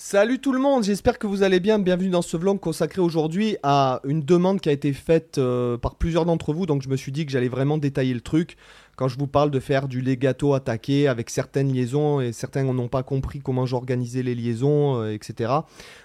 Salut tout le monde, j'espère que vous allez bien. Bienvenue dans ce vlog consacré aujourd'hui à une demande qui a été faite euh, par plusieurs d'entre vous. Donc je me suis dit que j'allais vraiment détailler le truc quand je vous parle de faire du legato attaqué avec certaines liaisons et certains n'ont pas compris comment j'organisais les liaisons, euh, etc.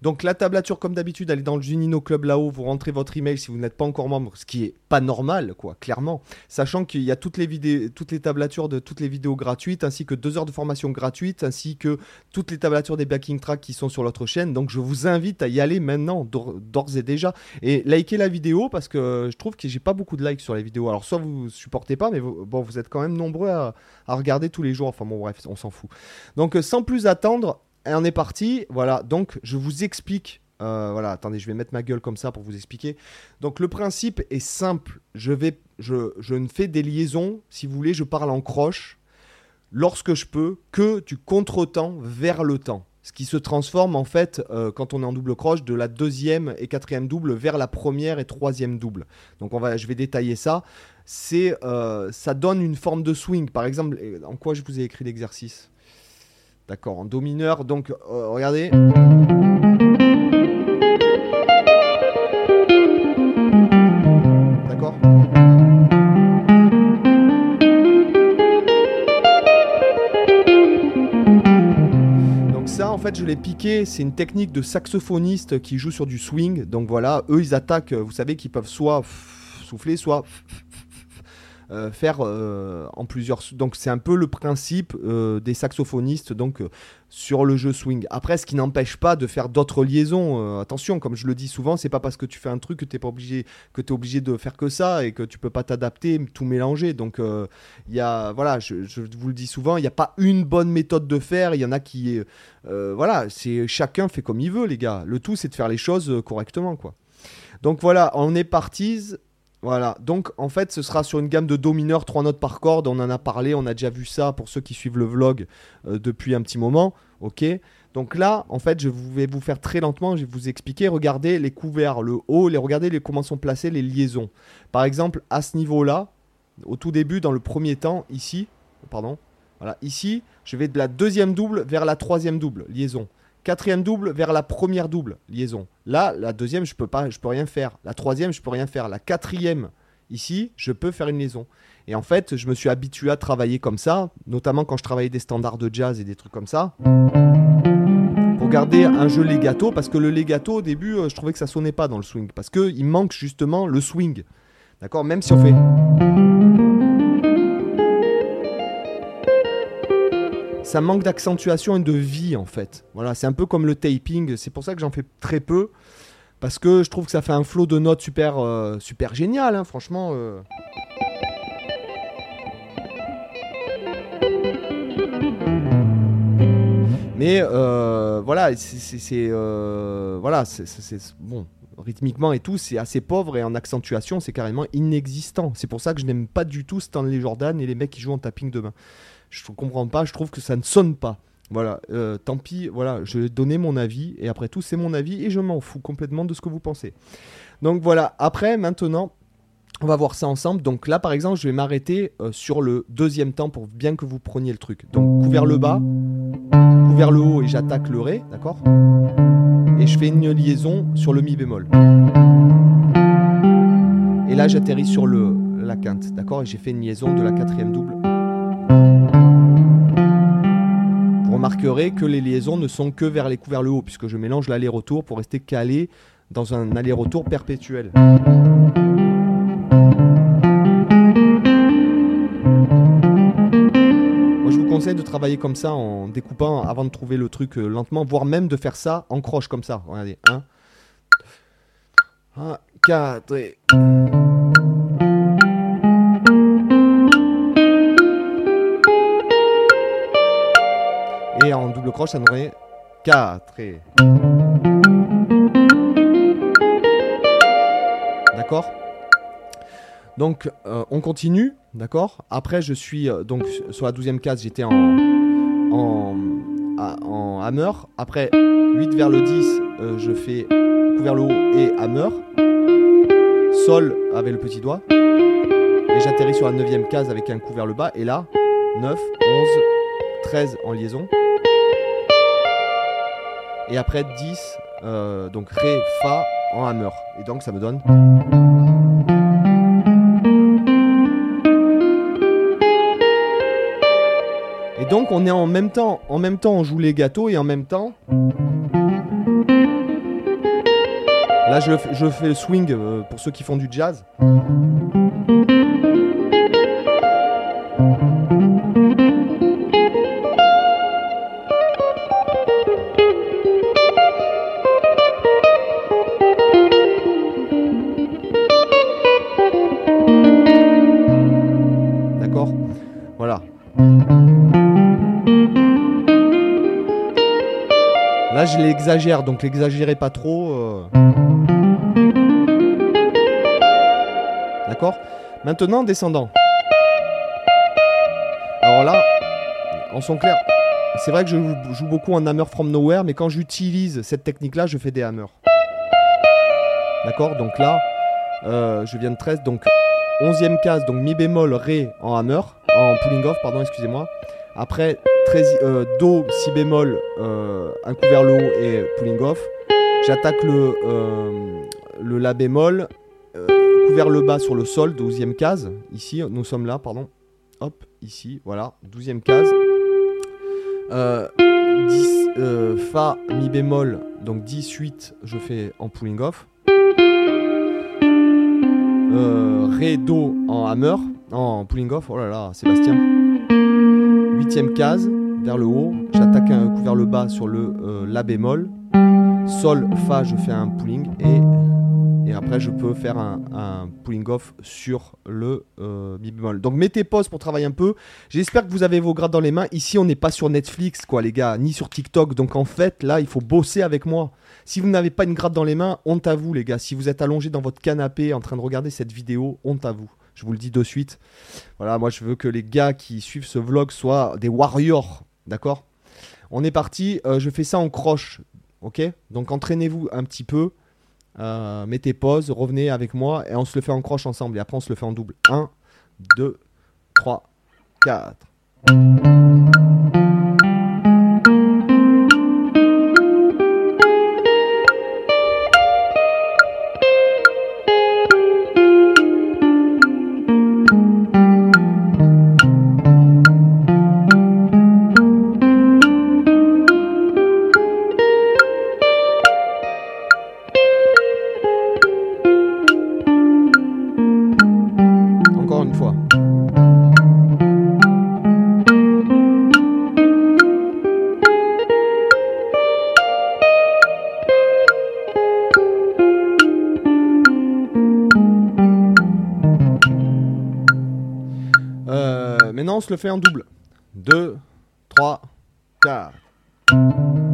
Donc la tablature comme d'habitude elle est dans le Junino Club là-haut, vous rentrez votre email si vous n'êtes pas encore membre, ce qui est pas normal quoi, clairement. Sachant qu'il y a toutes les vidéos, toutes les tablatures de toutes les vidéos gratuites ainsi que deux heures de formation gratuite ainsi que toutes les tablatures des backing tracks qui sont sur notre chaîne. Donc je vous invite à y aller maintenant d'ores et déjà et liker la vidéo parce que je trouve que j'ai pas beaucoup de likes sur les vidéos. Alors soit vous supportez pas mais bon vous êtes quand même nombreux à, regarder tous les jours. Enfin bon, bref, on s'en fout. Donc euh, sans plus attendre, on est parti. Voilà, donc je vous explique. Euh, voilà, attendez, je vais mettre ma gueule comme ça pour vous expliquer. Donc le principe est simple. Je, vais, je, ne fais des liaisons, si vous voulez, je parle en croche lorsque je peux, que du contre-temps vers le temps ce qui se transforme en fait euh, quand on est en double croche de la deuxième et quatrième double vers la première et troisième double. Donc on va, je vais détailler ça. C'est, euh, ça donne une forme de swing. Par exemple, en quoi je vous ai écrit l'exercice? D'accord, en do mineur. Donc euh, regardez. en fait, je l'ai piqué. C'est une technique de saxophoniste qui joue sur du swing. Donc voilà, eux, ils attaquent. Vous savez qu'ils peuvent soit souffler, soit euh, faire euh, en plusieurs. Donc c'est un peu le principe euh, des saxophonistes donc sur le jeu swing. Après, ce qui n'empêche pas de faire d'autres liaisons. attention, comme je le dis souvent, c'est pas parce que tu fais un truc que t'es pas obligé que es obligé de faire que ça et que tu peux pas t'adapter, tout mélanger. Donc il y a voilà, je, vous le dis souvent, il n'y a pas une bonne méthode de faire. Il y en a qui voilà, c'est chacun fait comme il veut, les gars. Le tout c'est de faire les choses correctement, quoi. Donc voilà, on est parti. Voilà, donc en fait ce sera sur une gamme de Do mineur, 3 notes par corde, on en a parlé, on a déjà vu ça pour ceux qui suivent le vlog euh, depuis un petit moment, ok. Donc là, en fait, je vais vous faire très lentement, je vais vous expliquer, regardez les couverts, le haut, regardez les, comment sont placées les liaisons. Par exemple, à ce niveau-là, au tout début, dans le premier temps, ici, pardon, voilà, ici, je vais de la deuxième double vers la troisième double, liaison. Quatrième double vers la première double liaison. Là, la deuxième, je peux pas, je peux rien faire. La troisième, je peux rien faire. La quatrième, ici, je peux faire une liaison. Et en fait, je me suis habitué à travailler comme ça, notamment quand je travaillais des standards de jazz et des trucs comme ça. Pour garder un jeu legato, parce que le legato, au début, euh, je trouvais que ça sonnait pas dans le swing. Parce qu'il manque justement le swing. D'accord? Même si on fait. Ça manque d'accentuation et de vie en fait. Voilà, c'est un peu comme le taping, c'est pour ça que j'en fais très peu parce que je trouve que ça fait un flow de notes super euh, super génial hein, franchement euh. Mais euh, voilà, c'est voilà, c'est bon rythmiquement et tout, c'est assez pauvre et en accentuation, c'est carrément inexistant. C'est pour ça que je n'aime pas du tout Stanley Jordan et les mecs qui jouent en tapping demain. Je comprends pas, je trouve que ça ne sonne pas. Voilà, euh, tant pis, voilà, je vais donner mon avis, et après tout, c'est mon avis, et je m'en fous complètement de ce que vous pensez. Donc voilà, après, maintenant, on va voir ça ensemble. Donc là, par exemple, je vais m'arrêter euh, sur le deuxième temps pour bien que vous preniez le truc. Donc, couvert le bas, couvert le haut, et j'attaque le ré, d'accord? Et je fais une liaison sur le mi bémol. Et là, j'atterris sur le, la quinte, d'accord Et j'ai fait une liaison de la quatrième double remarquerez que les liaisons ne sont que vers les coups vers le haut, puisque je mélange l'aller-retour pour rester calé dans un aller-retour perpétuel. De travailler comme ça en découpant avant de trouver le truc euh, lentement, voire même de faire ça en croche comme ça. Regardez, 1, 1 4 et... En double croche, ça nous aurait 4 et... D'accord? Donc, euh, on continue, d'accord? Après, je suis euh, donc sur la 12e case, j'étais en, hammer. Après, 8 vers le 10, euh, je fais couvert le haut et hammer. Sol avec le petit doigt. Et j'atterris sur la 9e case avec un couvert le bas. Et là, 9, 11, 13 en liaison. Et après 10, euh, donc Ré, Fa en hammer. Et donc ça me donne. On est en même temps, en même temps on joue les gâteaux et en même temps. Là je, je fais le swing euh, pour ceux qui font du jazz. Je l'exagère, donc l'exagérez pas trop. euh. D'accord? Maintenant, descendant. Alors là, en son clair, c'est vrai que je joue- beaucoup en hammer from nowhere, mais quand j'utilise cette technique-là, je fais des hammers. D'accord? Donc là, euh, je viens de 13, donc 11e case, donc mi bémol, ré en hammer, en pulling off, pardon, excusez-moi. Après, 13, euh, do, si bémol, euh, un coup le haut et pulling off. J'attaque le, euh, la bémol, coup le bas sur le sol, 12e case. Ici, nous sommes là, pardon. Hop, ici, voilà, 12e case. Euh, 10, euh, Fa, Mi bémol, donc 18, je fais en pulling off. Ré, Do en hammer, en pulling off, oh là là, Sébastien. 8ème case, vers le haut, j'attaque un coup vers le bas sur le euh, La bémol. Sol, Fa, je fais un pulling et, et après je peux faire un, pulling off sur le euh, Mi bémol. Donc mettez pause pour travailler un peu. J'espère que vous avez vos grades dans les mains. Ici, on n'est pas sur Netflix, quoi, les gars, ni sur TikTok. Donc en fait, là, il faut bosser avec moi. Si vous n'avez pas une gratte dans les mains, honte à vous, les gars. Si vous êtes allongé dans votre canapé en train de regarder cette vidéo, honte à vous. Je vous le dis de suite. Voilà, moi, je veux que les gars qui suivent ce vlog soient des warriors. D'accord? On est parti. Euh, je fais ça en croche. Ok? Donc entraînez-vous un petit peu. Euh, mettez pause, revenez avec moi et on se le fait en croche ensemble. Et après, on se le fait en double. 1, 2, 3, 4. Euh, maintenant, on se le fait en double. 2, 3, 4.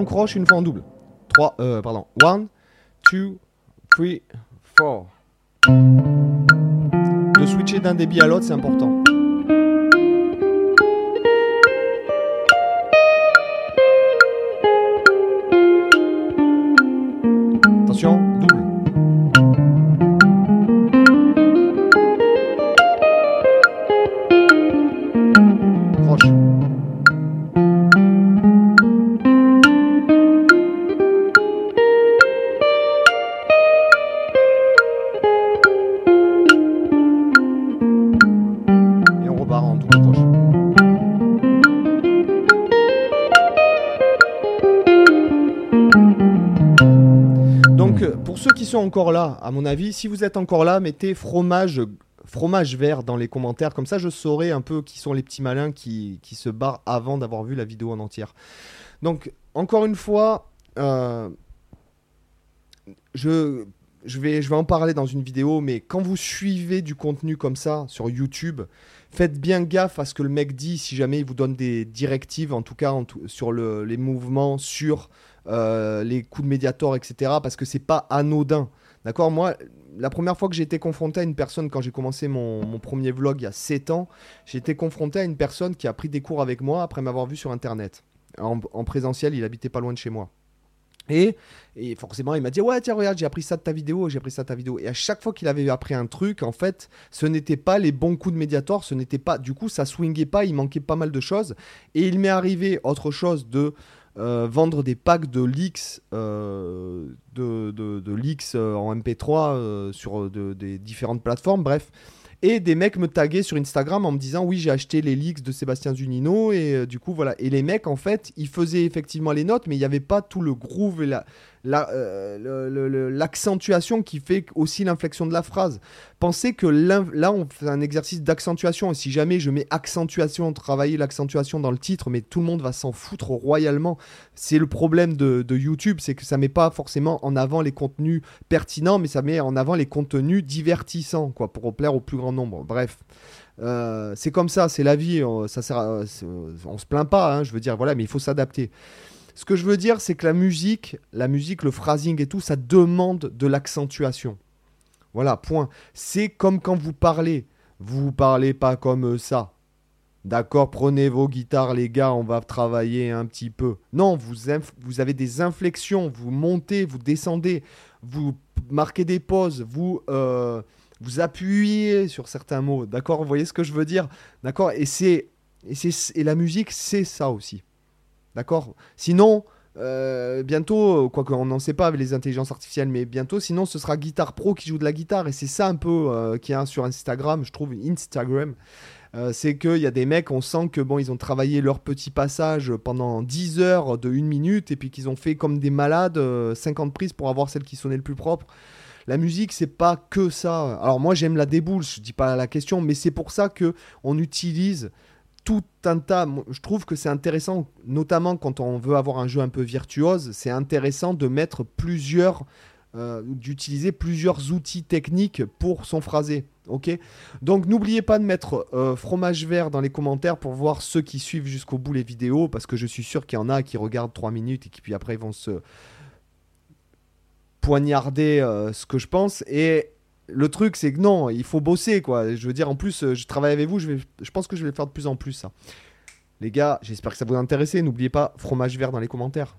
En croche, une fois en double. 3, euh, pardon. 1, 2, 3, 4. De switcher d'un débit à l'autre, c'est important. Encore là, à mon avis, si vous êtes encore là, mettez fromage, fromage vert dans les commentaires. Comme ça, je saurai un peu qui sont les petits malins qui, qui se barrent avant d'avoir vu la vidéo en entière. Donc, encore une fois, euh, je, je, vais, je vais en parler dans une vidéo, mais quand vous suivez du contenu comme ça sur YouTube, faites bien gaffe à ce que le mec dit si jamais il vous donne des directives, en tout cas sur le- les mouvements, sur euh, les coups de médiator, etc. Parce que c'est pas anodin. D'accord Moi, la première fois que j'ai été confronté à une personne, quand j'ai commencé mon, premier vlog il y a 7 ans, j'ai été confronté à une personne qui a pris des cours avec moi après m'avoir vu sur Internet. En, en présentiel, il habitait pas loin de chez moi. Et, forcément, il m'a dit Ouais, tiens, regarde, j'ai appris ça de ta vidéo, j'ai appris ça de ta vidéo. Et à chaque fois qu'il avait appris un truc, en fait, ce n'était pas les bons coups de Mediator, ce n'était pas. Du coup, ça swingait pas, il manquait pas mal de choses. Et il m'est arrivé autre chose de. Euh, vendre des packs de leaks, euh, de, de, leaks euh, en MP3 sur des différentes plateformes, bref. Et des mecs me taguaient sur Instagram en me disant oui j'ai acheté les leaks de Sébastien Zunino et du coup voilà. Et les mecs en fait ils faisaient effectivement les notes mais il n'y avait pas tout le groove et la, euh, l'accentuation qui fait aussi l'inflexion de la phrase. Pensez que là, on fait un exercice d'accentuation. Et si jamais je mets accentuation, travailler l'accentuation dans le titre, mais tout le monde va s'en foutre royalement. C'est le problème de, YouTube, c'est que ça met pas forcément en avant les contenus pertinents, mais ça met en avant les contenus divertissants, quoi, pour plaire au plus grand nombre. Bref. Euh, c'est comme ça, c'est la vie. On, ça sert on se plaint pas, hein, je veux dire, voilà, mais il faut s'adapter. Ce que je veux dire, c'est que la musique, la musique, le phrasing et tout, ça demande de l'accentuation. Voilà, point. C'est comme quand vous parlez. Vous parlez pas comme ça. D'accord, prenez vos guitares, les gars, on va travailler un petit peu. Non, vous, vous avez des inflexions, vous montez, vous descendez, vous marquez des pauses, vous, euh, vous appuyez sur certains mots. D'accord, vous voyez ce que je veux dire? D'accord et, c'est, et, et la musique, c'est ça aussi. D'accord? Sinon, euh, bientôt, quoi qu'on n'en sait pas avec les intelligences artificielles, mais bientôt, sinon, ce sera Guitar Pro qui joue de la guitare. Et c'est ça un peu euh, qui est sur Instagram, je trouve, Instagram. Euh, c'est qu'il y a des mecs, on sent que bon, ils ont travaillé leur petit passage pendant 10 heures de 1 minute et puis qu'ils ont fait comme des malades 50 prises pour avoir celle qui sonnait le plus propre. La musique, c'est pas que ça. Alors moi, j'aime la déboule, je dis pas la question, mais c'est pour ça que on utilise tout un tas. Je trouve que c'est intéressant, notamment quand on veut avoir un jeu un peu virtuose, c'est intéressant de mettre plusieurs, euh, d'utiliser plusieurs outils techniques pour son phrasé. Ok? Donc n'oubliez pas de mettre euh, fromage vert dans les commentaires pour voir ceux qui suivent jusqu'au bout les vidéos, parce que je suis sûr qu'il y en a qui regardent 3 minutes et qui puis après vont se poignarder euh, ce que je pense. Et le truc, c'est que non, il faut bosser, quoi. Je veux dire, en plus, euh, je travaille avec vous, je, pense que je vais faire de plus en plus, ça. Les gars, j'espère que ça vous a. N'oubliez pas, fromage vert dans les commentaires.